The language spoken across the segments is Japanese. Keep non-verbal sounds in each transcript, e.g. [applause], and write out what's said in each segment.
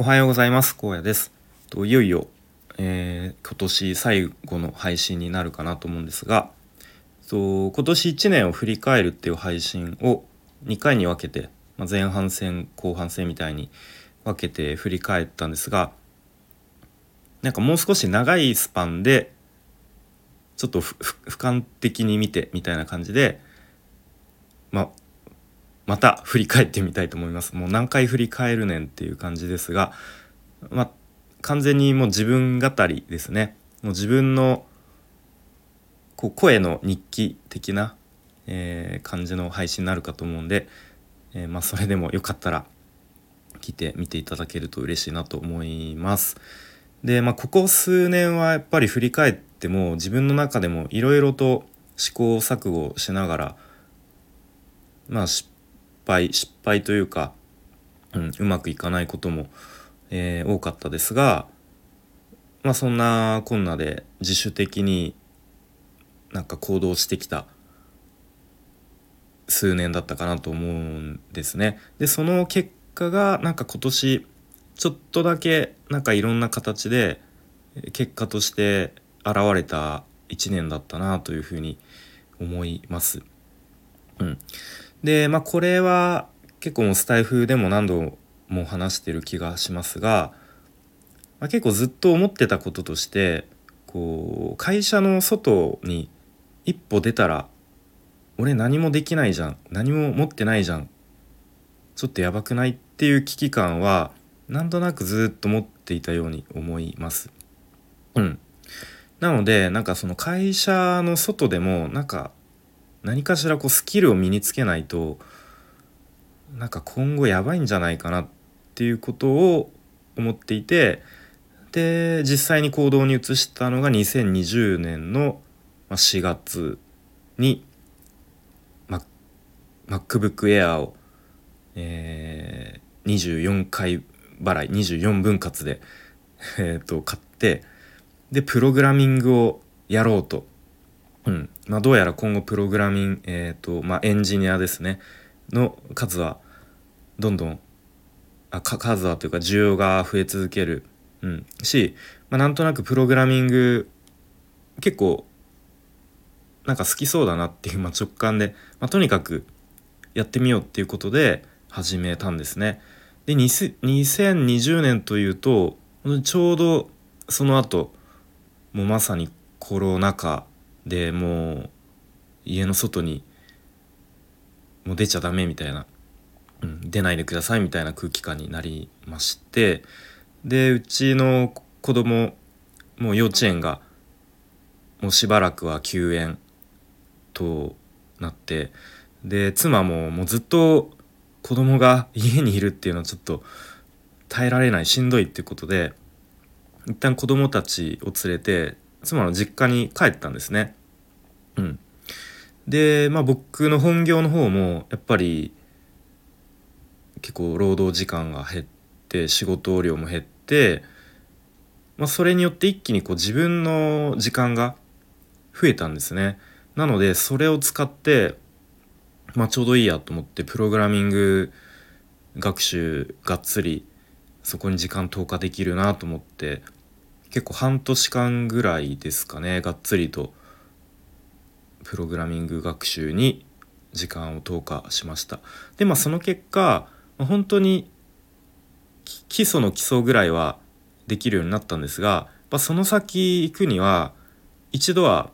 おはようございます。荒野です。といよいよ、えー、今年最後の配信になるかなと思うんですがと今年1年を振り返るっていう配信を2回に分けて、まあ、前半戦後半戦みたいに分けて振り返ったんですがなんかもう少し長いスパンでちょっと俯瞰的に見てみたいな感じでまあまた振り返ってみたいと思いますもう何回振り返るねんっていう感じですがまあ完全にもう自分語りですねもう自分のこう声の日記的な、えー、感じの配信になるかと思うんで、えー、まあ、それでもよかったら聞いてみていただけると嬉しいなと思います。で、まあ、ここ数年はやっぱり振り返っても自分の中でもいろいろと試行錯誤しながらまあ失敗失敗というか、うん、うまくいかないことも、えー、多かったですが、まあ、そんなこんなで自主的になんか行動してきた数年だったかなと思うんですね。でその結果がなんか今年ちょっとだけなんかいろんな形で結果として現れた1年だったなというふうに思います。うん、でまあこれは結構もスタイフでも何度も話してる気がしますが、まあ、結構ずっと思ってたこととしてこう会社の外に一歩出たら俺何もできないじゃん何も持ってないじゃんちょっとやばくないっていう危機感はなんとなくずっと持っていたように思います。うん、なのでなんかその会社の外でもなんか何かしらこうスキルを身につけないとなんか今後やばいんじゃないかなっていうことを思っていてで実際に行動に移したのが2020年の4月に MacBook Air を、えー、24回払い24分割で、えー、と買ってでプログラミングをやろうとうん。まあ、どうやら今後プログラミング、えーとまあ、エンジニアですね。の数はどんどんあ数はというか需要が増え続ける、うん、し、まあ、なんとなくプログラミング結構なんか好きそうだなっていう、まあ、直感で、まあ、とにかくやってみようっていうことで始めたんですね。で2020年というとちょうどその後もうまさにコロナ禍でもう家の外にもう出ちゃダメみたいな、うん、出ないでくださいみたいな空気感になりまして。でうちの子供もう幼稚園がもうしばらくは休園となって。で妻ももうずっと子供が家にいるっていうのはちょっと耐えられないしんどいっていうことで一旦子供たちを連れて妻の実家に帰ったんですね。うん、でまあ僕の本業の方もやっぱり結構労働時間が減って仕事量も減って、まあ、それによって一気にこう自分の時間が増えたんですね。なのでそれを使って、まあ、ちょうどいいやと思ってプログラミング学習がっつりそこに時間投下できるなと思って結構半年間ぐらいですかねがっつりとプログラミング学習に時間を投下しました。でまあその結果本当に基礎の基礎ぐらいはできるようになったんですが、まあ、その先行くには一度は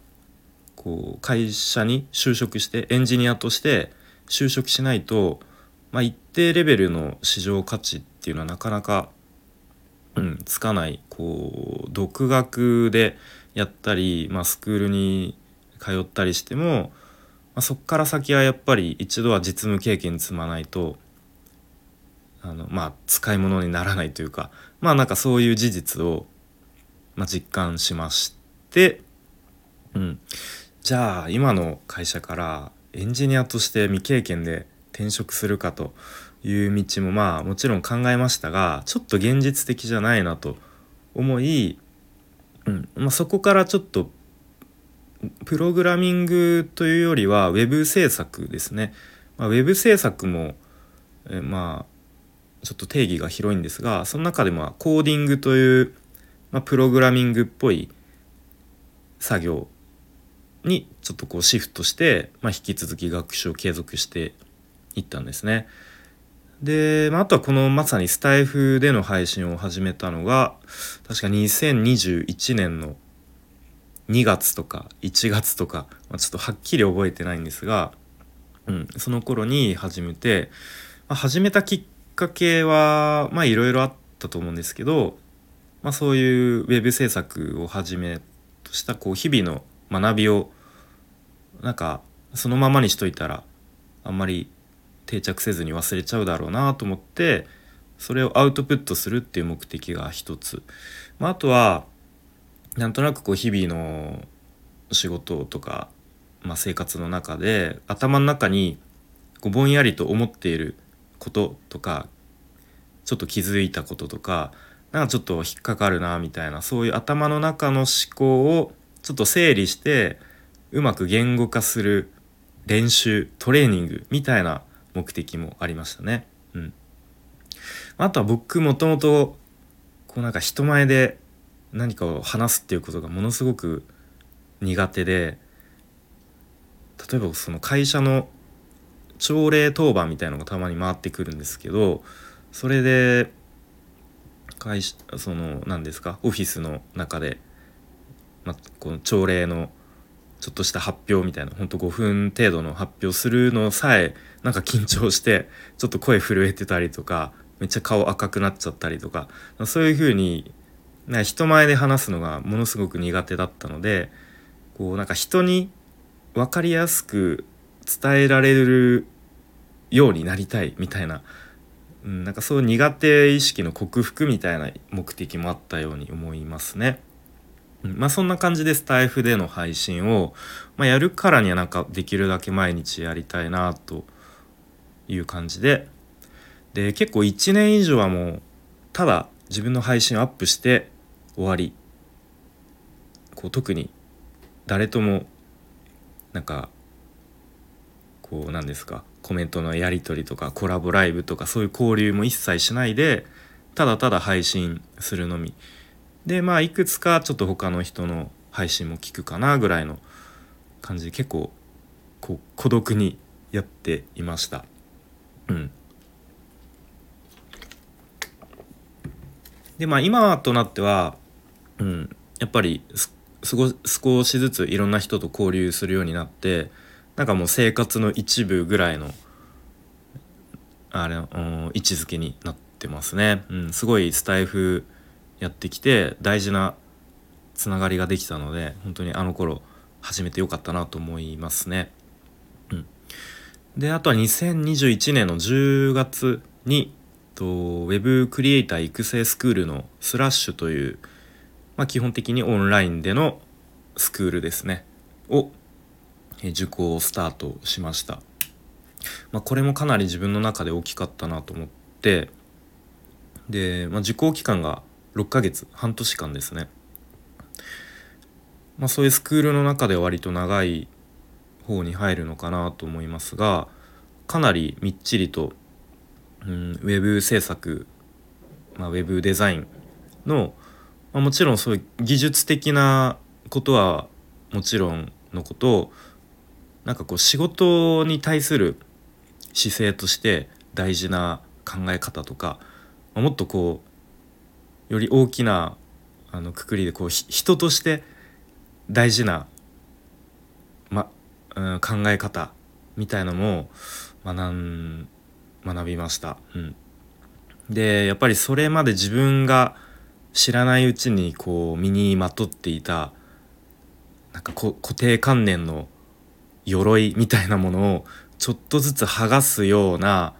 こう会社に就職してエンジニアとして就職しないと、まあ、一定レベルの市場価値っていうのはなかなか、うん、つかないこう独学でやったり、まあ、スクールに通ったりしても、まあ、そこから先はやっぱり一度は実務経験積まないとあのまあ使い物にならないというかまあなんかそういう事実を、まあ、実感しまして、うん、じゃあ今の会社からエンジニアとして未経験で転職するかという道もまあもちろん考えましたがちょっと現実的じゃないなと思い、うんまあ、そこからちょっとプログラミングというよりは web 制作ですね。まあ、web 制作も、えまあちょっと定義が広いんですがその中でもコーディングという、まあ、プログラミングっぽい作業にちょっとこうシフトして、まあ、引き続き学習を継続していったんですね。で、まあ、あとはこのまさにスタイフでの配信を始めたのが確か2021年の2月とか1月とか、まあ、ちょっとはっきり覚えてないんですが、うん、その頃に始めて、まあ、始めたきっかけはまあいろいろあったと思うんですけど、まあ、そういうウェブ制作をはじめとしたこう日々の学びをなんかそのままにしといたらあんまり定着せずに忘れちゃうだろうなと思ってそれをアウトプットするっていう目的が一つ、まあ、あとはなんとなくこう日々の仕事とか、まあ、生活の中で頭の中にこうぼんやりと思っていることとかちょっと気づいたこととかなんかちょっと引っかかるなみたいなそういう頭の中の思考をちょっと整理してうまく言語化する練習トレーニングみたいな目的もありましたね。うん、あとは僕もともとこうなんか人前で何かを話すっていうことがものすごく苦手で例えばその会社の朝礼当番みたいのがたまに回ってくるんですけどそれで会社その何ですかオフィスの中で、ま、この朝礼のちょっとした発表みたいなほんと5分程度の発表するのさえなんか緊張してちょっと声震えてたりとかめっちゃ顔赤くなっちゃったりとかそういう風に人前で話すのがものすごく苦手だったのでこうなんか人に分かりやすく伝えられるようになりたいみたいな、うん、なんかそう苦手意識の克服みたいな目的もあったように思いますね。まあそんな感じでスタイフでの配信を、まあ、やるからにはなんかできるだけ毎日やりたいなという感じで。で結構1年以上はもうただ自分の配信をアップして終わり。こう特に誰ともなんかこうなんですかコメントのやり取りとかコラボライブとかそういう交流も一切しないでただただ配信するのみ。でまあいくつかちょっと他の人の配信も聞くかなぐらいの感じで結構こう孤独にやっていました。うん。でまあ今となっては、うん、やっぱり少しずついろんな人と交流するようになってなんかもう生活の一部ぐらいのあれ、うん、位置づけになってますね、うん、すごいスタイフやってきて大事なつながりができたので本当にあの頃始めてよかったなと思いますね。うん、であとは2021年の10月にとウェブクリエイター育成スクールのスラッシュという、まあ、基本的にオンラインでのスクールですねを受講をスタートしました。まあ、これもかなり自分の中で大きかったなと思ってで、まあ、受講期間が6ヶ月半年間ですね。まあそういうスクールの中で割と長い方に入るのかなと思いますがかなりみっちりと、うん、ウェブ制作、まあ、ウェブデザインの、まあ、もちろんそういう技術的なことはもちろんのことなんかこう仕事に対する姿勢として大事な考え方とかもっとこうより大きなあのくくりでこう人として大事な、まうん、考え方みたいのも学ん学びました。うん、でやっぱりそれまで自分が知らないうちにこう身にまとっていたなんか固定観念の鎧みたいなものをちょっとずつ剥がすような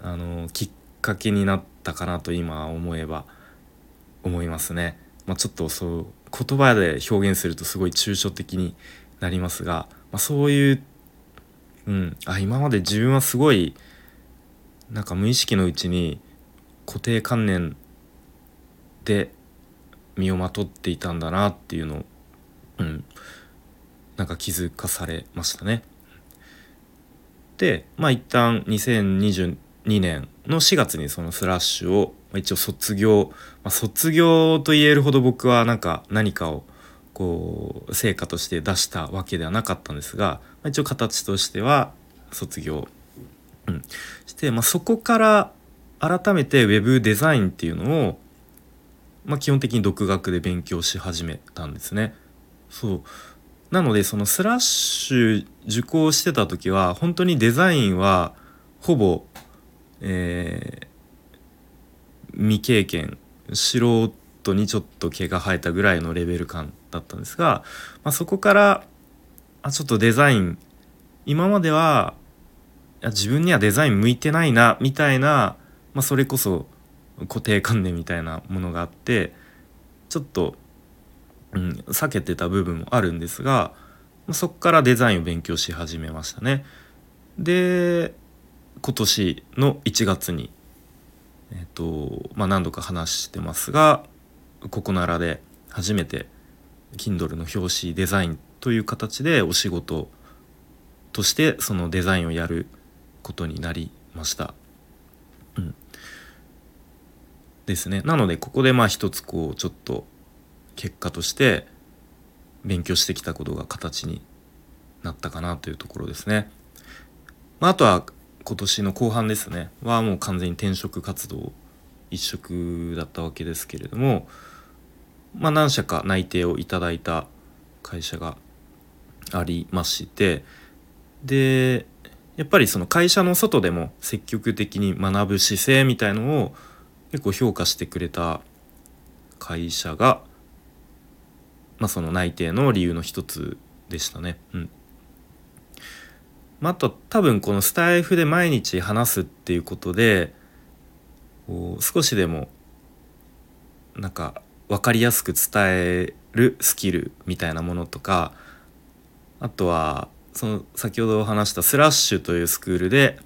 あのきっかけになったかなと今思えば思いますね。まあ、ちょっとそう言葉で表現するとすごい抽象的になりますが、まあ、そういう、うん、あ今まで自分はすごいなんか無意識のうちに固定観念で身をまとっていたんだなっていうのを、うん、なんか気づかされましたね。でまあ一旦2022年の4月にそのスラッシュを一応卒業、まあ、卒業と言えるほど僕はなんか何かをこう成果として出したわけではなかったんですが、まあ、一応形としては卒業、うん、して、まあ、そこから改めて Web デザインっていうのを、まあ、基本的に独学で勉強し始めたんですね。そうなのでそのスラッシュ受講してた時は本当にデザインはほぼ、えー、未経験素人にちょっと毛が生えたぐらいのレベル感だったんですが、まあ、そこからあちょっとデザイン今まではいや自分にはデザイン向いてないなみたいな、まあ、それこそ固定観念みたいなものがあってちょっとうん、避けてた部分もあるんですがまそこからデザインを勉強し始めましたね。で今年の1月に、えーとまあ、何度か話してますがここならで初めて Kindle の表紙デザインという形でお仕事としてそのデザインをやることになりました。うん、ですね。なのでここでまあ一つこうちょっと結果として勉強してきたことが形になったかなというところですね。まあ、あとは今年の後半ですねはもう完全に転職活動一色だったわけですけれども、まあ、何社か内定をいただいた会社がありましてでやっぱりその会社の外でも積極的に学ぶ姿勢みたいのを結構評価してくれた会社がまあ、その内定の理由の一つでしたね。うんあ、あと多分このスタイフで毎日話すっていうことでこう少しでもなんか分かりやすく伝えるスキルみたいなものとかあとはその先ほど話したスラッシュというスクールで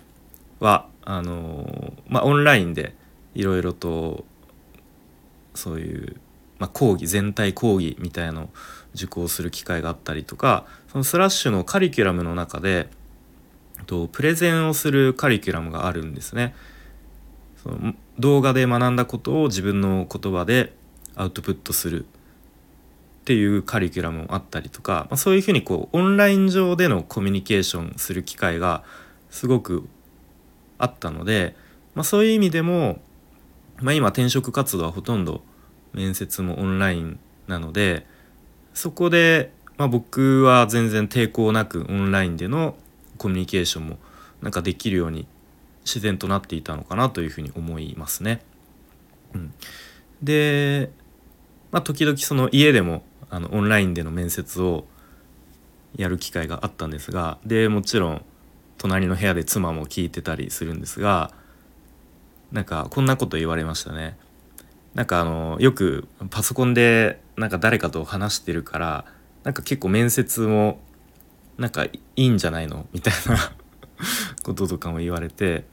はあのまあオンラインでいろいろとそういうまあ、講義全体講義みたいのを受講する機会があったりとかそのスラッシュのカリキュラムの中でとプレゼンをするカリキュラムがあるんですね。その動画で学んだことを自分の言葉でアウトプットするっていうカリキュラムもあったりとか、まあ、そういうふうにこうオンライン上でのコミュニケーションする機会がすごくあったので、まあ、そういう意味でも、まあ、今転職活動はほとんど面接もオンラインなのでそこで、ま、僕は全然抵抗なくオンラインでのコミュニケーションもなんかできるように自然となっていたのかなというふうに思いますね。うん、で、まあ、時々その家でもあのオンラインでの面接をやる機会があったんですがでもちろん隣の部屋で妻も聞いてたりするんですがなんかこんなこと言われましたね。なんかあのよくパソコンでなんか誰かと話してるからなんか結構面接もなんかいいんじゃないの？みたいな [laughs] こととかも言われて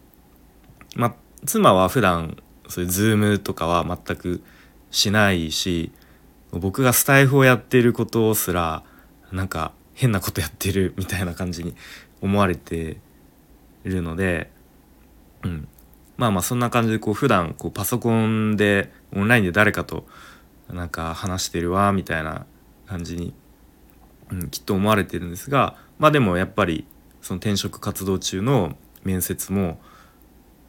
ま妻は普段そういうズームとかは全くしないし僕がスタイフをやってることすらなんか変なことやってるみたいな感じに思われてるので、うん、まあまあそんな感じでこう普段こうパソコンでオンラインで誰かとなんか話してるわみたいな感じに、うん、きっと思われてるんですがまあでもやっぱりその転職活動中の面接も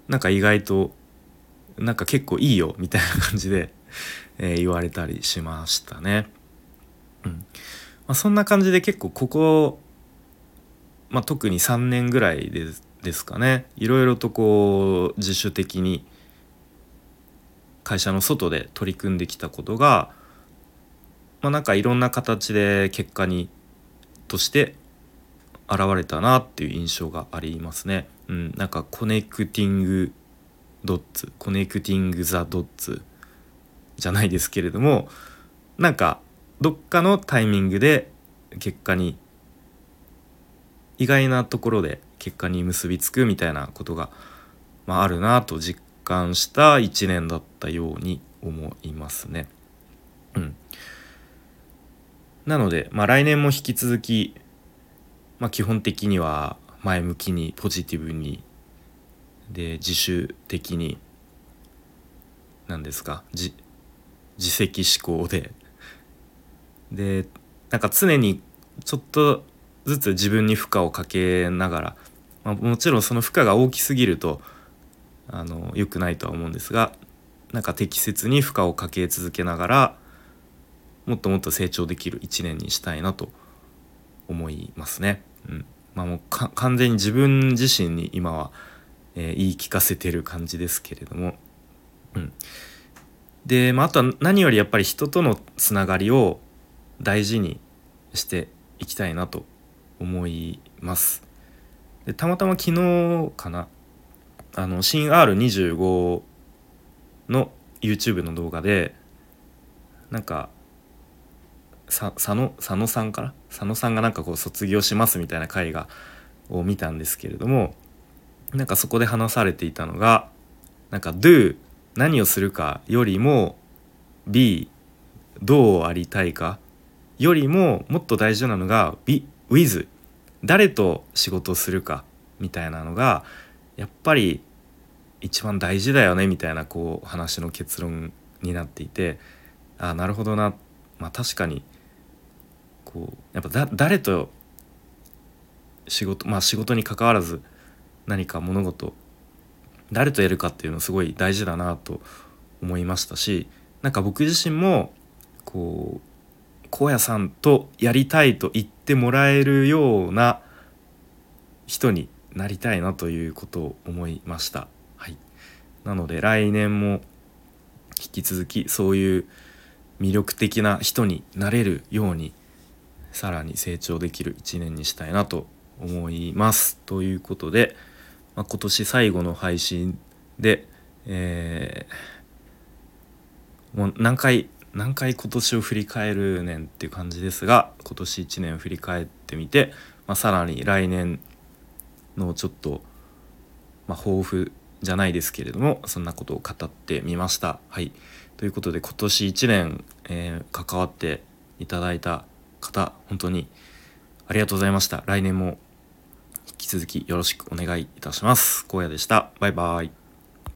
なんか意外となんか結構いいよみたいな感じで、[laughs] えー、言われたりしましたね。うんまあ、そんな感じで結構ここ、まあ、特に3年ぐらいでですかねいろいろとこう自主的に会社の外で取り組んできたことが、まあ、なんかいろんな形で結果にとして現れたなっていう印象がありますね。うん、なんかコネクティングドッツコネクティング・ザ・ドッツじゃないですけれどもなんかどっかのタイミングで結果に意外なところで結果に結びつくみたいなことが、まあ、あるなと実感した1年だったように思いますね。なので、まあ、来年も引き続き、まあ、基本的には前向きにポジティブにで自主的に何ですか自自責思考で。でなんか常にちょっとずつ自分に負荷をかけながら、まあ、もちろんその負荷が大きすぎるとあの良くないとは思うんですがなんか適切に負荷をかけ続けながらもっともっと成長できる一年にしたいなと思いますね。うんまあ、もう完全に自分自身に今は、えー、言い聞かせてる感じですけれども、うん、で、まあ、あとは何よりやっぱり人とのつながりを大事にしていきたいなと思います。でたまたま昨日かなあの新 R25 の YouTube の動画でなんかさ佐野佐野さんから？佐野さんがなんかこう卒業しますみたいな回がを見たんですけれどもなんかそこで話されていたのがなんか Do 何をするかよりも B どうありたいかよりももっと大事なのが B with 誰と仕事をするかみたいなのがやっぱり一番大事だよねみたいなこう話の結論になっていてあなるほどな。まあ確かにこうやっぱだ誰と仕事まあ仕事に関わらず何か物事誰とやるかっていうのすごい大事だなと思いましたしなんか僕自身もこう荒野さんとやりたいと言ってもらえるような人になりたいなということを思いました。はい、なので来年も引き続きそういう魅力的な人になれるようにさらに成長できる一年にしたいなと思います。ということで、まあ、今年最後の配信で、えー、もう何回何回今年を振り返るねんっていう感じですが今年1年を振り返ってみて、まあ、さらに来年のちょっと、まあ、抱負じゃないですけれどもそんなことを語ってみました。はいということで今年1年、えー、関わっていただいた方本当にありがとうございました。来年も引き続きよろしくお願いいたします。荒野でした。バイバイ。